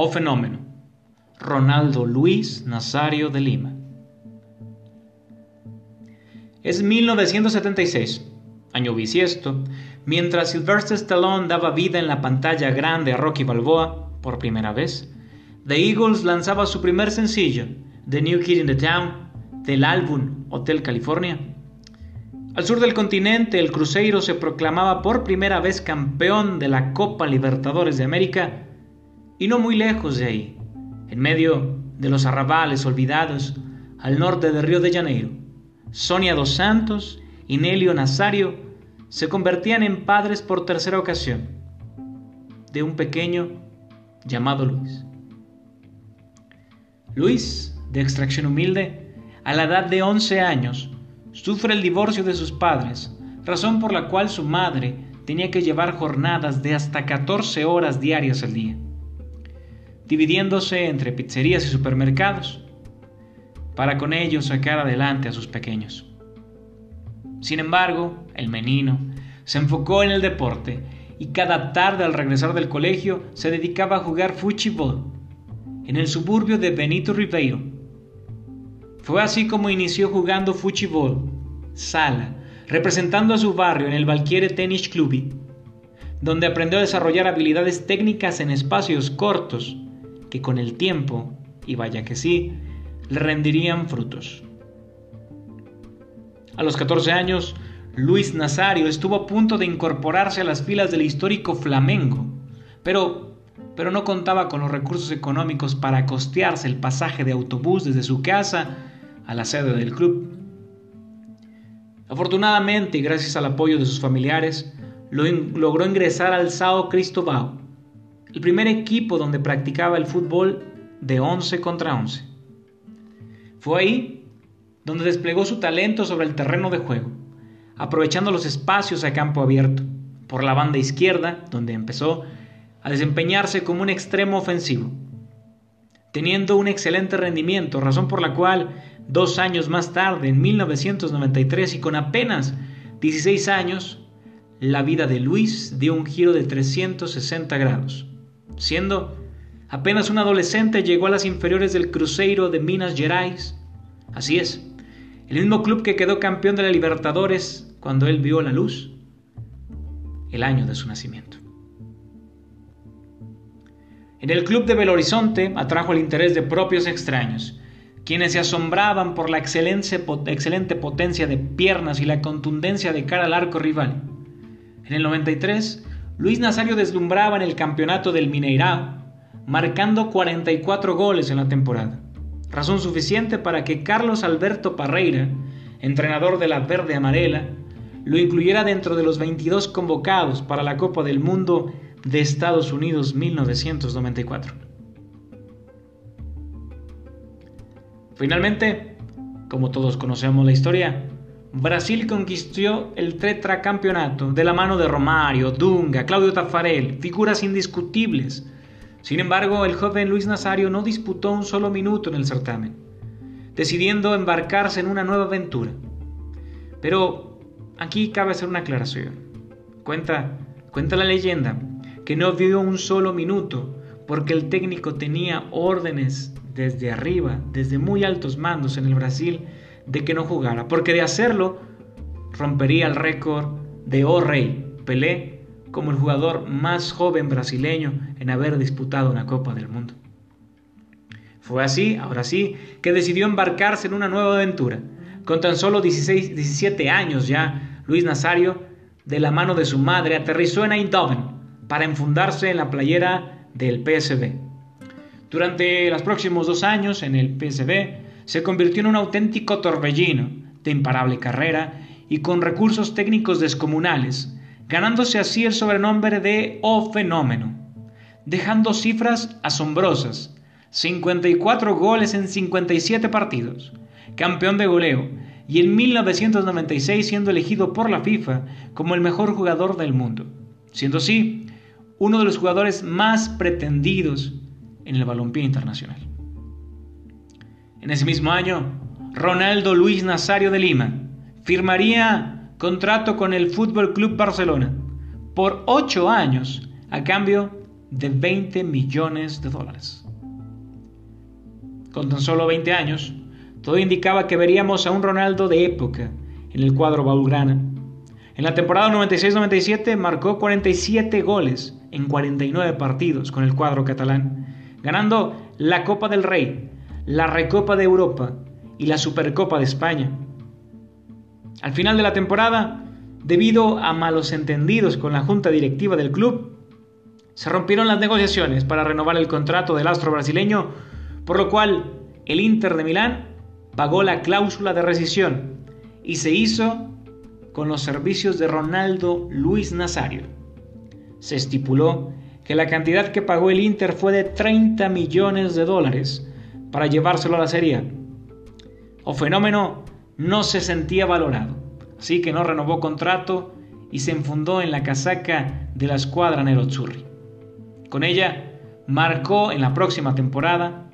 o fenómeno, Ronaldo Luis Nazario de Lima. Es 1976, año bisiesto, mientras Sylvester Stallone daba vida en la pantalla grande a Rocky Balboa, por primera vez, The Eagles lanzaba su primer sencillo, The New Kid in the Town, del álbum Hotel California. Al sur del continente, el Cruzeiro se proclamaba por primera vez campeón de la Copa Libertadores de América, y no muy lejos de ahí, en medio de los arrabales olvidados, al norte de Río de Janeiro, Sonia dos Santos y Nelio Nazario se convertían en padres por tercera ocasión de un pequeño llamado Luis. Luis, de extracción humilde, a la edad de 11 años, sufre el divorcio de sus padres, razón por la cual su madre tenía que llevar jornadas de hasta 14 horas diarias al día, dividiéndose entre pizzerías y supermercados, para con ello sacar adelante a sus pequeños. Sin embargo, el menino se enfocó en el deporte y cada tarde al regresar del colegio se dedicaba a jugar fútbol en el suburbio de Benito Ribeiro. Fue así como inició jugando fútbol, sala, representando a su barrio en el Valquiere Tennis Club, donde aprendió a desarrollar habilidades técnicas en espacios cortos que con el tiempo, y vaya que sí, le rendirían frutos. A los 14 años, Luis Nazario estuvo a punto de incorporarse a las filas del histórico Flamengo, pero, pero no contaba con los recursos económicos para costearse el pasaje de autobús desde su casa a la sede del club. Afortunadamente y gracias al apoyo de sus familiares, logró ingresar al Sao Cristobal, el primer equipo donde practicaba el fútbol de 11 contra 11. Fue ahí donde desplegó su talento sobre el terreno de juego, aprovechando los espacios a campo abierto, por la banda izquierda, donde empezó a desempeñarse como un extremo ofensivo, teniendo un excelente rendimiento, razón por la cual dos años más tarde, en 1993, y con apenas 16 años, la vida de Luis dio un giro de 360 grados, siendo Apenas un adolescente llegó a las inferiores del Cruzeiro de Minas Gerais. Así es, el mismo club que quedó campeón de la Libertadores cuando él vio la luz, el año de su nacimiento. En el club de Belo Horizonte atrajo el interés de propios extraños, quienes se asombraban por la excelente potencia de piernas y la contundencia de cara al arco rival. En el 93, Luis Nazario deslumbraba en el campeonato del Mineirao marcando 44 goles en la temporada, razón suficiente para que Carlos Alberto Parreira, entrenador de la Verde Amarela, lo incluyera dentro de los 22 convocados para la Copa del Mundo de Estados Unidos 1994. Finalmente, como todos conocemos la historia, Brasil conquistó el tetracampeonato de la mano de Romario, Dunga, Claudio Taffarel, figuras indiscutibles sin embargo, el joven Luis Nazario no disputó un solo minuto en el certamen, decidiendo embarcarse en una nueva aventura. Pero aquí cabe hacer una aclaración. Cuenta, cuenta la leyenda que no vio un solo minuto porque el técnico tenía órdenes desde arriba, desde muy altos mandos en el Brasil, de que no jugara, porque de hacerlo rompería el récord de O Rey, Pelé, como el jugador más joven brasileño en haber disputado una Copa del Mundo. Fue así, ahora sí, que decidió embarcarse en una nueva aventura. Con tan solo 16, 17 años ya, Luis Nazario, de la mano de su madre, aterrizó en Eindhoven para enfundarse en la playera del PSV. Durante los próximos dos años en el PSV, se convirtió en un auténtico torbellino de imparable carrera y con recursos técnicos descomunales, ganándose así el sobrenombre de O Fenómeno, dejando cifras asombrosas, 54 goles en 57 partidos, campeón de goleo, y en 1996 siendo elegido por la FIFA como el mejor jugador del mundo, siendo así uno de los jugadores más pretendidos en el balompié internacional. En ese mismo año, Ronaldo Luis Nazario de Lima firmaría contrato con el Fútbol Club Barcelona por ocho años a cambio de 20 millones de dólares. Con tan solo 20 años, todo indicaba que veríamos a un Ronaldo de época en el cuadro baulgrana. En la temporada 96-97 marcó 47 goles en 49 partidos con el cuadro catalán, ganando la Copa del Rey, la Recopa de Europa y la Supercopa de España. Al final de la temporada, debido a malos entendidos con la junta directiva del club, se rompieron las negociaciones para renovar el contrato del astro brasileño, por lo cual el Inter de Milán pagó la cláusula de rescisión y se hizo con los servicios de Ronaldo Luis Nazario. Se estipuló que la cantidad que pagó el Inter fue de 30 millones de dólares para llevárselo a la Serie O fenómeno no se sentía valorado, así que no renovó contrato y se enfundó en la casaca de la escuadra Nerazzurri. Con ella marcó en la próxima temporada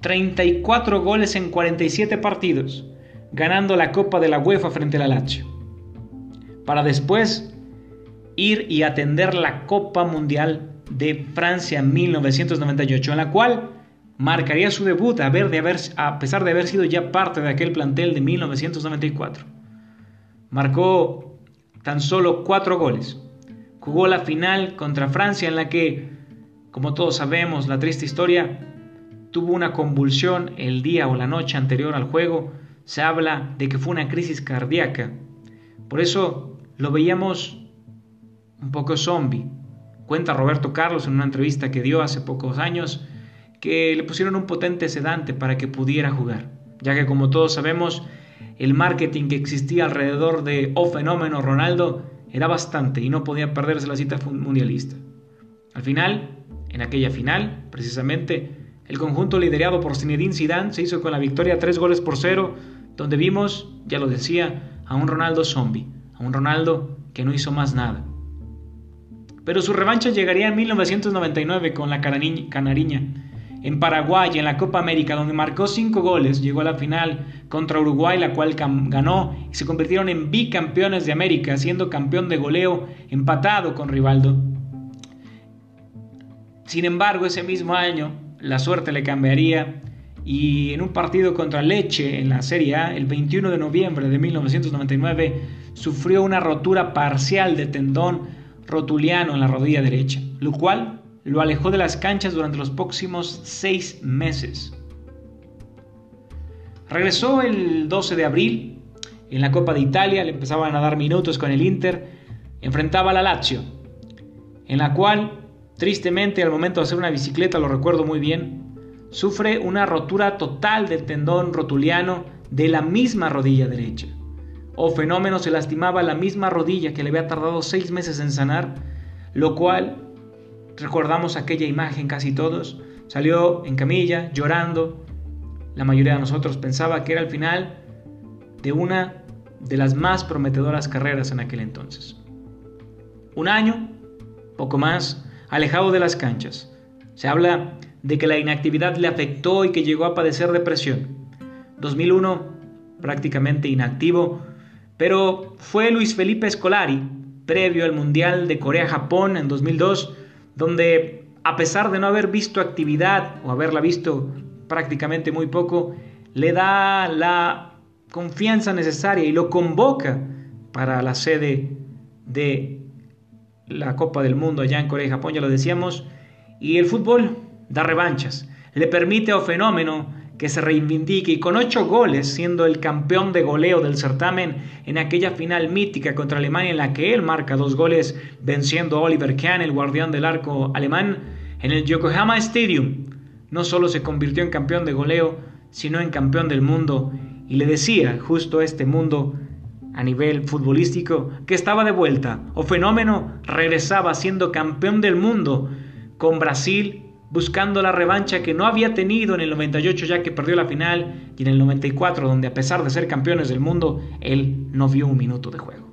34 goles en 47 partidos, ganando la Copa de la UEFA frente a la Lazio. Para después ir y atender la Copa Mundial de Francia en 1998, en la cual marcaría su debut a, ver de haber, a pesar de haber sido ya parte de aquel plantel de 1994. Marcó tan solo cuatro goles. Jugó la final contra Francia en la que, como todos sabemos, la triste historia, tuvo una convulsión el día o la noche anterior al juego. Se habla de que fue una crisis cardíaca. Por eso lo veíamos un poco zombie. Cuenta Roberto Carlos en una entrevista que dio hace pocos años que le pusieron un potente sedante para que pudiera jugar, ya que como todos sabemos, el marketing que existía alrededor de O Fenómeno Ronaldo era bastante y no podía perderse la cita mundialista. Al final, en aquella final, precisamente, el conjunto liderado por Zinedine Zidane se hizo con la victoria tres goles por cero, donde vimos, ya lo decía, a un Ronaldo zombie, a un Ronaldo que no hizo más nada. Pero su revancha llegaría en 1999 con la canariña, en Paraguay, en la Copa América, donde marcó cinco goles, llegó a la final contra Uruguay, la cual ganó y se convirtieron en bicampeones de América, siendo campeón de goleo empatado con Rivaldo. Sin embargo, ese mismo año la suerte le cambiaría y en un partido contra Leche en la Serie A, el 21 de noviembre de 1999, sufrió una rotura parcial de tendón rotuliano en la rodilla derecha, lo cual lo alejó de las canchas durante los próximos seis meses. Regresó el 12 de abril en la Copa de Italia, le empezaban a dar minutos con el Inter, enfrentaba a la Lazio, en la cual, tristemente, al momento de hacer una bicicleta, lo recuerdo muy bien, sufre una rotura total del tendón rotuliano de la misma rodilla derecha. O fenómeno se lastimaba la misma rodilla que le había tardado seis meses en sanar, lo cual Recordamos aquella imagen casi todos. Salió en camilla, llorando. La mayoría de nosotros pensaba que era el final de una de las más prometedoras carreras en aquel entonces. Un año, poco más, alejado de las canchas. Se habla de que la inactividad le afectó y que llegó a padecer depresión. 2001, prácticamente inactivo, pero fue Luis Felipe Scolari, previo al Mundial de Corea-Japón en 2002, donde a pesar de no haber visto actividad o haberla visto prácticamente muy poco, le da la confianza necesaria y lo convoca para la sede de la Copa del Mundo allá en Corea y Japón, ya lo decíamos, y el fútbol da revanchas, le permite a Fenómeno que se reivindique y con ocho goles, siendo el campeón de goleo del certamen en aquella final mítica contra Alemania en la que él marca dos goles venciendo a Oliver Kahn, el guardián del arco alemán, en el Yokohama Stadium. No solo se convirtió en campeón de goleo, sino en campeón del mundo y le decía justo a este mundo a nivel futbolístico que estaba de vuelta o fenómeno regresaba siendo campeón del mundo con Brasil buscando la revancha que no había tenido en el 98 ya que perdió la final y en el 94 donde a pesar de ser campeones del mundo, él no vio un minuto de juego.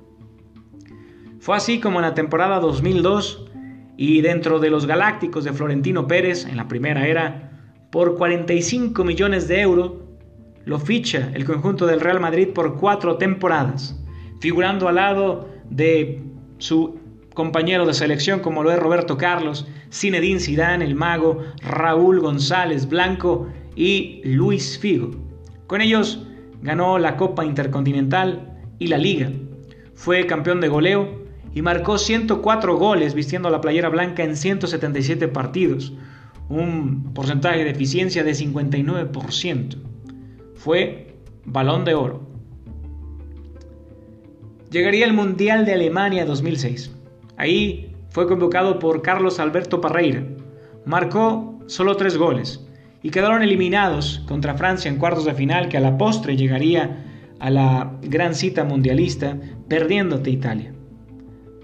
Fue así como en la temporada 2002 y dentro de los Galácticos de Florentino Pérez en la primera era, por 45 millones de euros, lo ficha el conjunto del Real Madrid por cuatro temporadas, figurando al lado de su compañeros de selección como lo es Roberto Carlos, Zinedine Zidane, el mago, Raúl González Blanco y Luis Figo. Con ellos ganó la Copa Intercontinental y la Liga. Fue campeón de goleo y marcó 104 goles vistiendo la playera blanca en 177 partidos, un porcentaje de eficiencia de 59%. Fue balón de oro. Llegaría el Mundial de Alemania 2006. Ahí fue convocado por Carlos Alberto Parreira. Marcó solo tres goles y quedaron eliminados contra Francia en cuartos de final que a la postre llegaría a la gran cita mundialista perdiéndote Italia.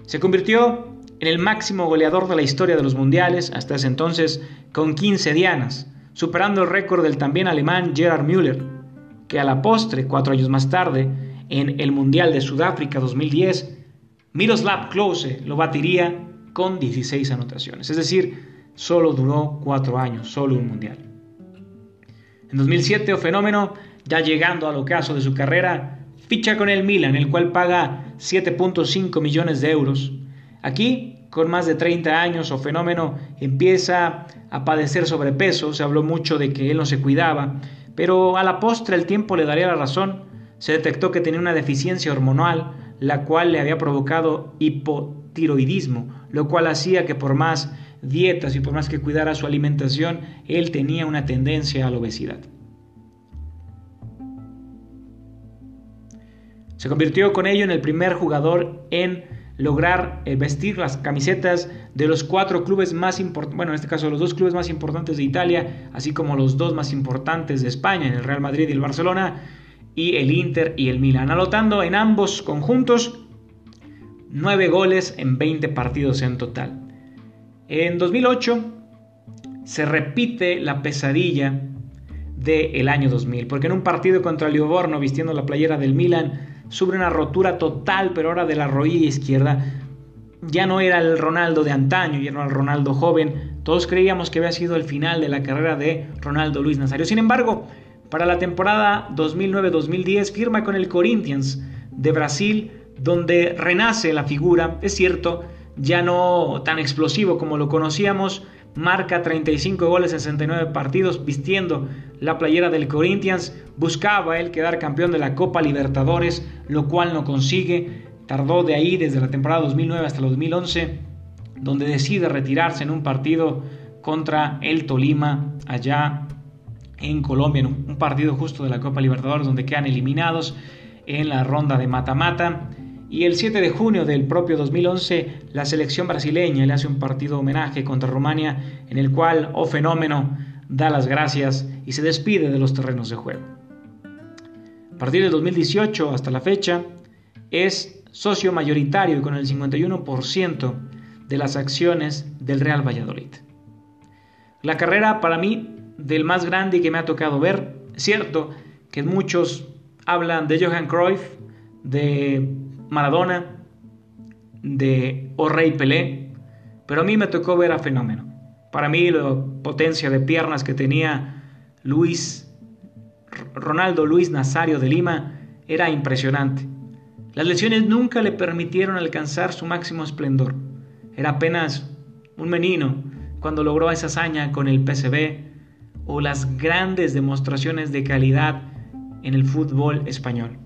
Se convirtió en el máximo goleador de la historia de los mundiales hasta ese entonces con 15 dianas, superando el récord del también alemán Gerard Müller, que a la postre, cuatro años más tarde, en el Mundial de Sudáfrica 2010, Miroslav Klose lo batiría con 16 anotaciones. Es decir, solo duró cuatro años, solo un Mundial. En 2007, o fenómeno, ya llegando al ocaso de su carrera, ficha con el Milan, el cual paga 7.5 millones de euros. Aquí, con más de 30 años, o fenómeno empieza a padecer sobrepeso, se habló mucho de que él no se cuidaba, pero a la postre el tiempo le daría la razón. Se detectó que tenía una deficiencia hormonal, la cual le había provocado hipotiroidismo, lo cual hacía que por más dietas y por más que cuidara su alimentación, él tenía una tendencia a la obesidad. Se convirtió con ello en el primer jugador en lograr eh, vestir las camisetas de los cuatro clubes más importantes, bueno, en este caso los dos clubes más importantes de Italia, así como los dos más importantes de España, en el Real Madrid y el Barcelona, y el Inter y el Milan, anotando en ambos conjuntos nueve goles en 20 partidos en total. En 2008 se repite la pesadilla del año 2000, porque en un partido contra Livorno vistiendo la playera del Milan sufre una rotura total, pero ahora de la rodilla izquierda. Ya no era el Ronaldo de antaño, ya no era el Ronaldo joven. Todos creíamos que había sido el final de la carrera de Ronaldo Luis Nazario. Sin embargo, para la temporada 2009-2010 firma con el Corinthians de Brasil, donde renace la figura, es cierto, ya no tan explosivo como lo conocíamos, marca 35 goles en 69 partidos vistiendo la playera del Corinthians, buscaba él quedar campeón de la Copa Libertadores, lo cual no consigue, tardó de ahí desde la temporada 2009 hasta el 2011, donde decide retirarse en un partido contra el Tolima allá en Colombia, en un partido justo de la Copa Libertadores donde quedan eliminados en la ronda de mata-mata. Y el 7 de junio del propio 2011, la selección brasileña le hace un partido homenaje contra Rumania en el cual, oh fenómeno, da las gracias y se despide de los terrenos de juego. A partir del 2018 hasta la fecha, es socio mayoritario y con el 51% de las acciones del Real Valladolid. La carrera para mí del más grande que me ha tocado ver, cierto que muchos hablan de Johan Cruyff, de Maradona, de O Rey Pelé, pero a mí me tocó ver a Fenómeno. Para mí la potencia de piernas que tenía Luis, Ronaldo Luis Nazario de Lima era impresionante. Las lesiones nunca le permitieron alcanzar su máximo esplendor. Era apenas un menino cuando logró esa hazaña con el PCB o las grandes demostraciones de calidad en el fútbol español.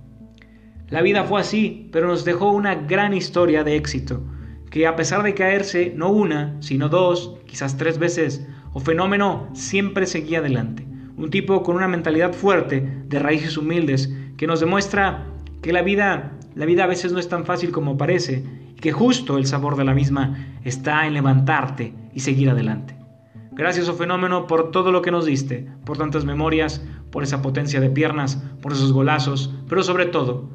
La vida fue así, pero nos dejó una gran historia de éxito, que a pesar de caerse no una, sino dos, quizás tres veces, o fenómeno, siempre seguía adelante. Un tipo con una mentalidad fuerte, de raíces humildes, que nos demuestra que la vida, la vida a veces no es tan fácil como parece, y que justo el sabor de la misma está en levantarte y seguir adelante. Gracias, o fenómeno, por todo lo que nos diste, por tantas memorias, por esa potencia de piernas, por esos golazos, pero sobre todo,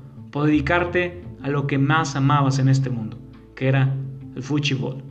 dedicarte a lo que más amabas en este mundo, que era el fútbol.